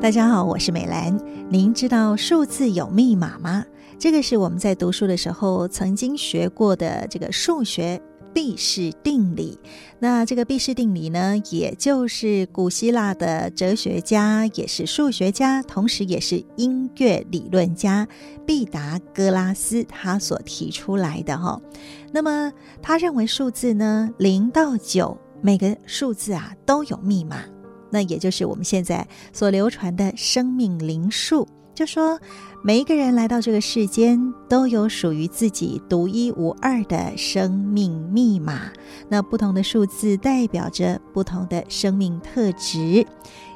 大家好，我是美兰。您知道数字有密码吗？这个是我们在读书的时候曾经学过的这个数学毕氏定理。那这个毕氏定理呢，也就是古希腊的哲学家，也是数学家，同时也是音乐理论家毕达哥拉斯他所提出来的哈。那么他认为数字呢，零到九，每个数字啊都有密码。那也就是我们现在所流传的生命灵数，就说每一个人来到这个世间，都有属于自己独一无二的生命密码。那不同的数字代表着不同的生命特质。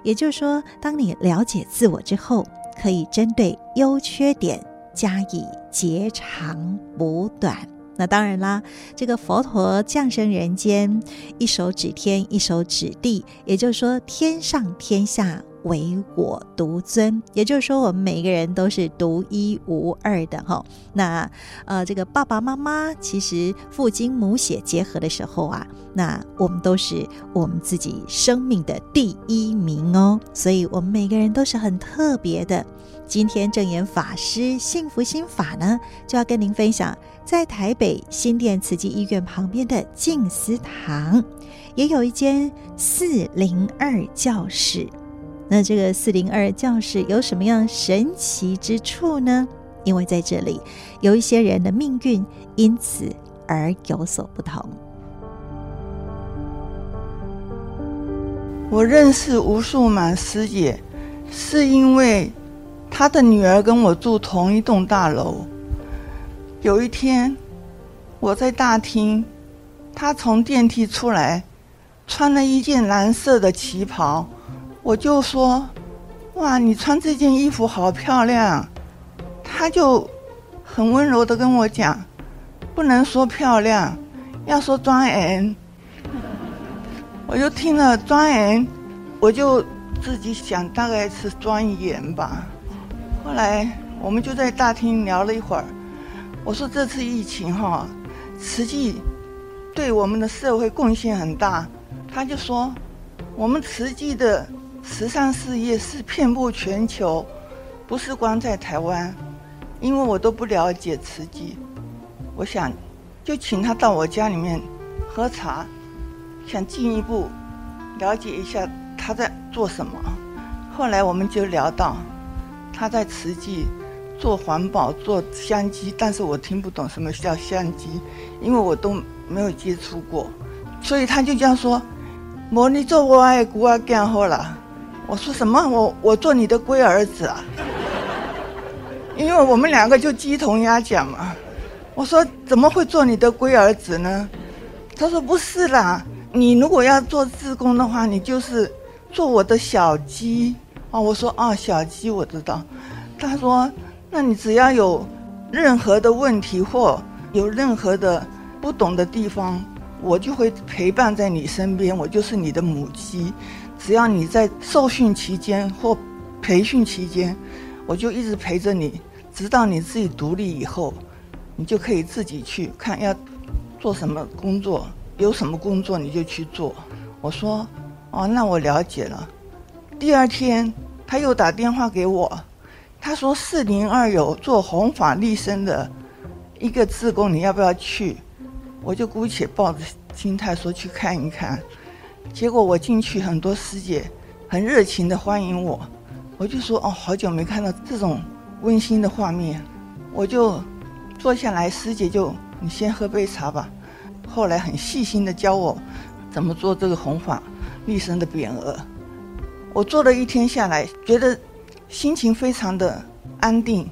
也就是说，当你了解自我之后，可以针对优缺点加以截长补短。那当然啦，这个佛陀降生人间，一手指天，一手指地，也就是说，天上天下唯我独尊。也就是说，我们每一个人都是独一无二的哈。那呃，这个爸爸妈妈其实父精母血结合的时候啊，那我们都是我们自己生命的第一名哦。所以，我们每个人都是很特别的。今天正言法师幸福心法呢，就要跟您分享。在台北新店慈济医院旁边的静思堂，也有一间四零二教室。那这个四零二教室有什么样神奇之处呢？因为在这里有一些人的命运因此而有所不同。我认识吴素满师姐，是因为她的女儿跟我住同一栋大楼。有一天，我在大厅，他从电梯出来，穿了一件蓝色的旗袍，我就说：“哇，你穿这件衣服好漂亮。”他就很温柔的跟我讲：“不能说漂亮，要说庄严。”我就听了庄严，我就自己想大概是庄严吧。后来我们就在大厅聊了一会儿。我说这次疫情哈，慈济对我们的社会贡献很大。他就说，我们慈济的慈善事业是遍布全球，不是光在台湾。因为我都不了解慈济，我想就请他到我家里面喝茶，想进一步了解一下他在做什么。后来我们就聊到他在慈济。做环保，做相机，但是我听不懂什么叫相机，因为我都没有接触过，所以他就这样说：“莫你做我爱姑啊，干好了。”我说什么？我我做你的龟儿子啊？因为我们两个就鸡同鸭讲嘛。我说怎么会做你的龟儿子呢？他说不是啦，你如果要做自工的话，你就是做我的小鸡啊。我说啊，小鸡我知道。他说。那你只要有任何的问题或有任何的不懂的地方，我就会陪伴在你身边，我就是你的母鸡。只要你在受训期间或培训期间，我就一直陪着你，直到你自己独立以后，你就可以自己去看要做什么工作，有什么工作你就去做。我说，哦，那我了解了。第二天他又打电话给我。他说：“四零二有做弘法利生的一个志工，你要不要去？”我就姑且抱着心态说去看一看。结果我进去，很多师姐很热情的欢迎我。我就说：“哦，好久没看到这种温馨的画面。”我就坐下来，师姐就你先喝杯茶吧。后来很细心的教我怎么做这个红法利生的匾额。我做了一天下来，觉得。心情非常的安定，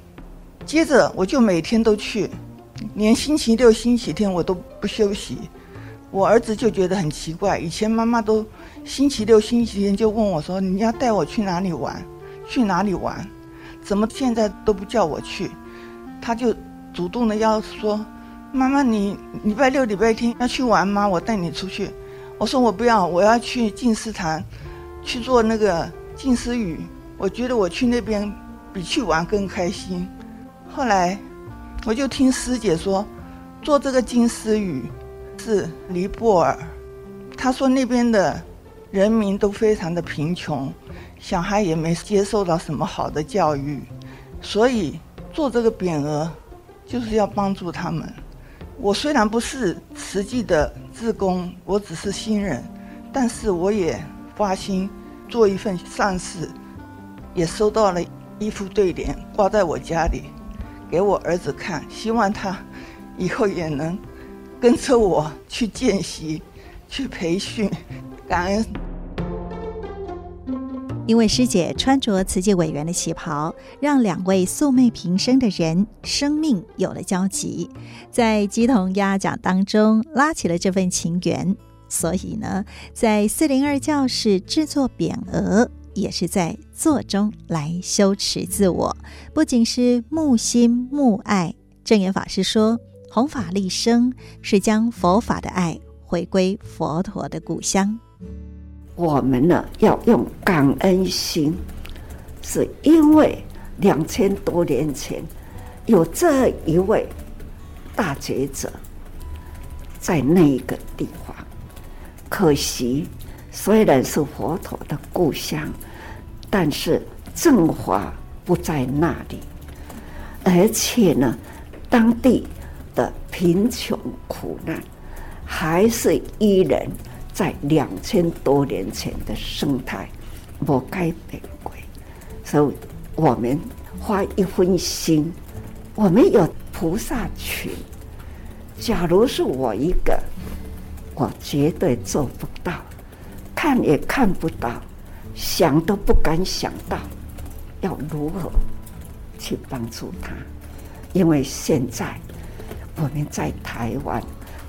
接着我就每天都去，连星期六、星期天我都不休息。我儿子就觉得很奇怪，以前妈妈都星期六、星期天就问我说：“你要带我去哪里玩？去哪里玩？怎么现在都不叫我去？”他就主动的要说：“妈妈，你礼拜六、礼拜天要去玩吗？我带你出去。”我说：“我不要，我要去静思堂去做那个静思语。”我觉得我去那边比去玩更开心。后来，我就听师姐说，做这个静思语是尼泊尔。他说那边的人民都非常的贫穷，小孩也没接受到什么好的教育，所以做这个匾额就是要帮助他们。我虽然不是实际的志工，我只是新人，但是我也发心做一份善事，也收到了一副对联，挂在我家里，给我儿子看，希望他以后也能跟着我去见习、去培训。感恩，因为师姐穿着慈济委员的旗袍，让两位素昧平生的人生命有了交集，在鸡同鸭讲当中拉起了这份情缘。所以呢，在四零二教室制作匾额，也是在做中来修持自我，不仅是慕心慕爱。证严法师说，弘法利生是将佛法的爱回归佛陀的故乡。我们呢要用感恩心，是因为两千多年前有这一位大觉者在那个地方。可惜虽然是佛陀的故乡，但是正法不在那里，而且呢，当地贫穷苦难还是依然。在两千多年前的生态，没改变过，所以我们花一分心。我们有菩萨群，假如是我一个，我绝对做不到，看也看不到，想都不敢想到，要如何去帮助他？因为现在我们在台湾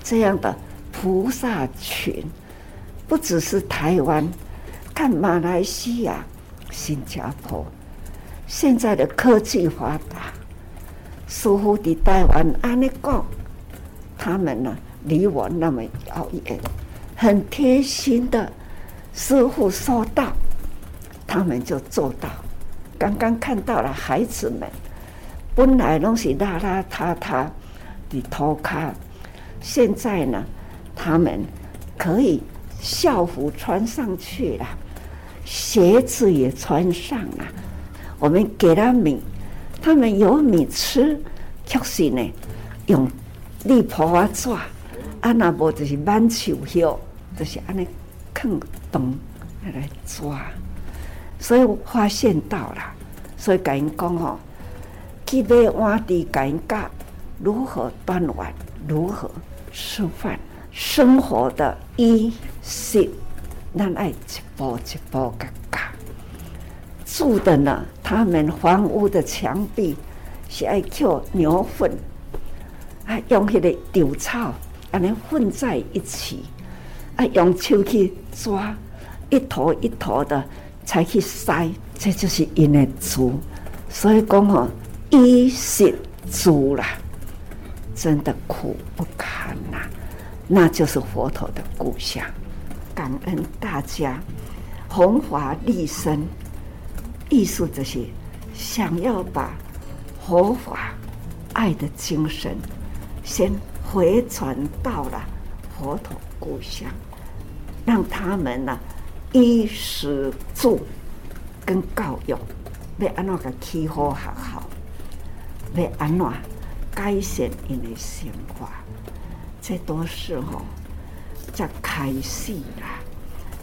这样的菩萨群。不只是台湾，看马来西亚、新加坡，现在的科技发达，似乎的台湾安尼讲，他们呢离我那么遥远，很贴心的，似乎说到，他们就做到。刚刚看到了孩子们，本来拢是邋邋遢遢的偷看，现在呢，他们可以。校服穿上去了，鞋子也穿上了。我们给他米，他们有米吃。确实呢，用力婆啊抓，啊那不就是满手叶，就是安尼坑洞来抓。所以我发现到了，所以跟人讲哦，去买碗底，跟人教如何端碗，如何吃饭。生活的衣食，咱爱一步一步个教。住的呢，他们房屋的墙壁是爱扣牛粪，啊，用迄个稻草，安尼混在一起，啊，用手去抓，一坨一坨的才去塞，这就是因的住。所以讲哦，衣食住啦，真的苦不堪呐、那就是佛陀的故乡，感恩大家弘法利身，艺术这些想要把佛法爱的精神先回传到了佛陀故乡，让他们呢衣食住跟教育要安怎个起好学好，要安怎改善因的生活。这都是吼，才开始啦。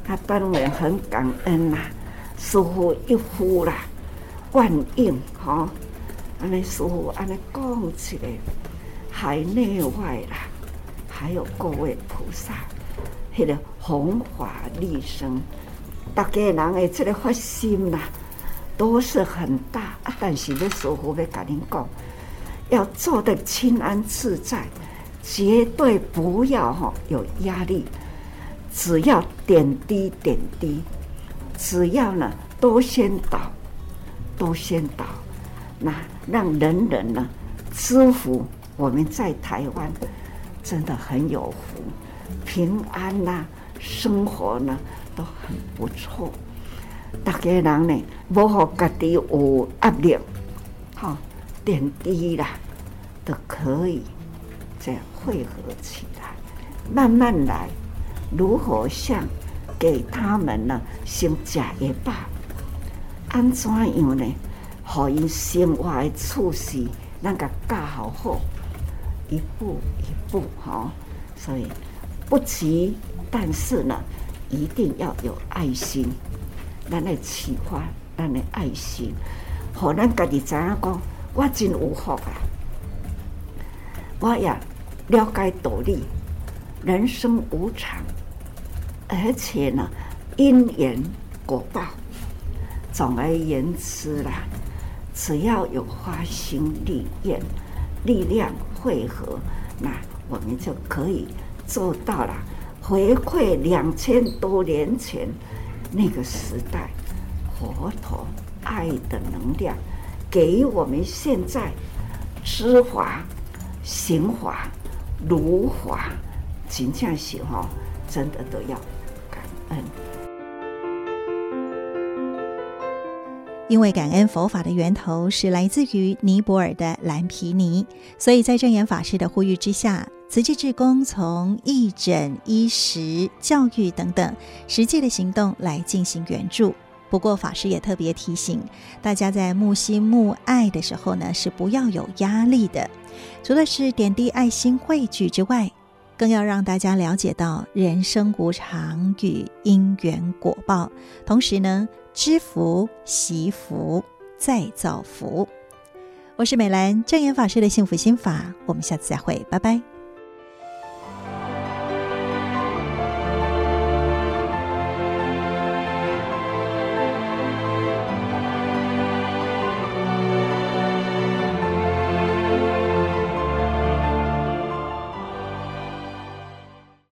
他当然很感恩啦，师父一呼啦，万应吼，安尼师父安尼讲起来，海内外啦，还有各位菩萨，迄个弘法利生，大家人的这个发心啦，都是很大。啊，但是咧师父要跟您讲，要做得清安自在。绝对不要哈有压力，只要点滴点滴，只要呢多先导，多先导，那让人人呢知福。我们在台湾真的很有福，平安呐、生活呢都很不错。大家人呢，无好家己有压力，好点滴啦都可以。这样汇合起来，慢慢来。如何向给他们呢先食一饱，安怎样呢？互因生活的处事，咱个教好好，一步一步哈。所以不急，但是呢，一定要有爱心，咱来启发咱的爱心，互咱家己知影讲，我真有福啊！我也了解道理，人生无常，而且呢，因缘果报。总而言之啦，只要有发心立愿，力量汇合，那我们就可以做到了。回馈两千多年前那个时代，佛陀爱的能量，给我们现在知法、行法、如法，真正是哈，真的都要感恩。因为感恩佛法的源头是来自于尼泊尔的蓝毗尼，所以在证严法师的呼吁之下，慈济志工从义诊、衣食、教育等等实际的行动来进行援助。不过法师也特别提醒大家，在木心木爱的时候呢，是不要有压力的。除了是点滴爱心汇聚之外，更要让大家了解到人生无常与因缘果报，同时呢。知福、惜福、再造福。我是美兰，正言法师的幸福心法。我们下次再会，拜拜。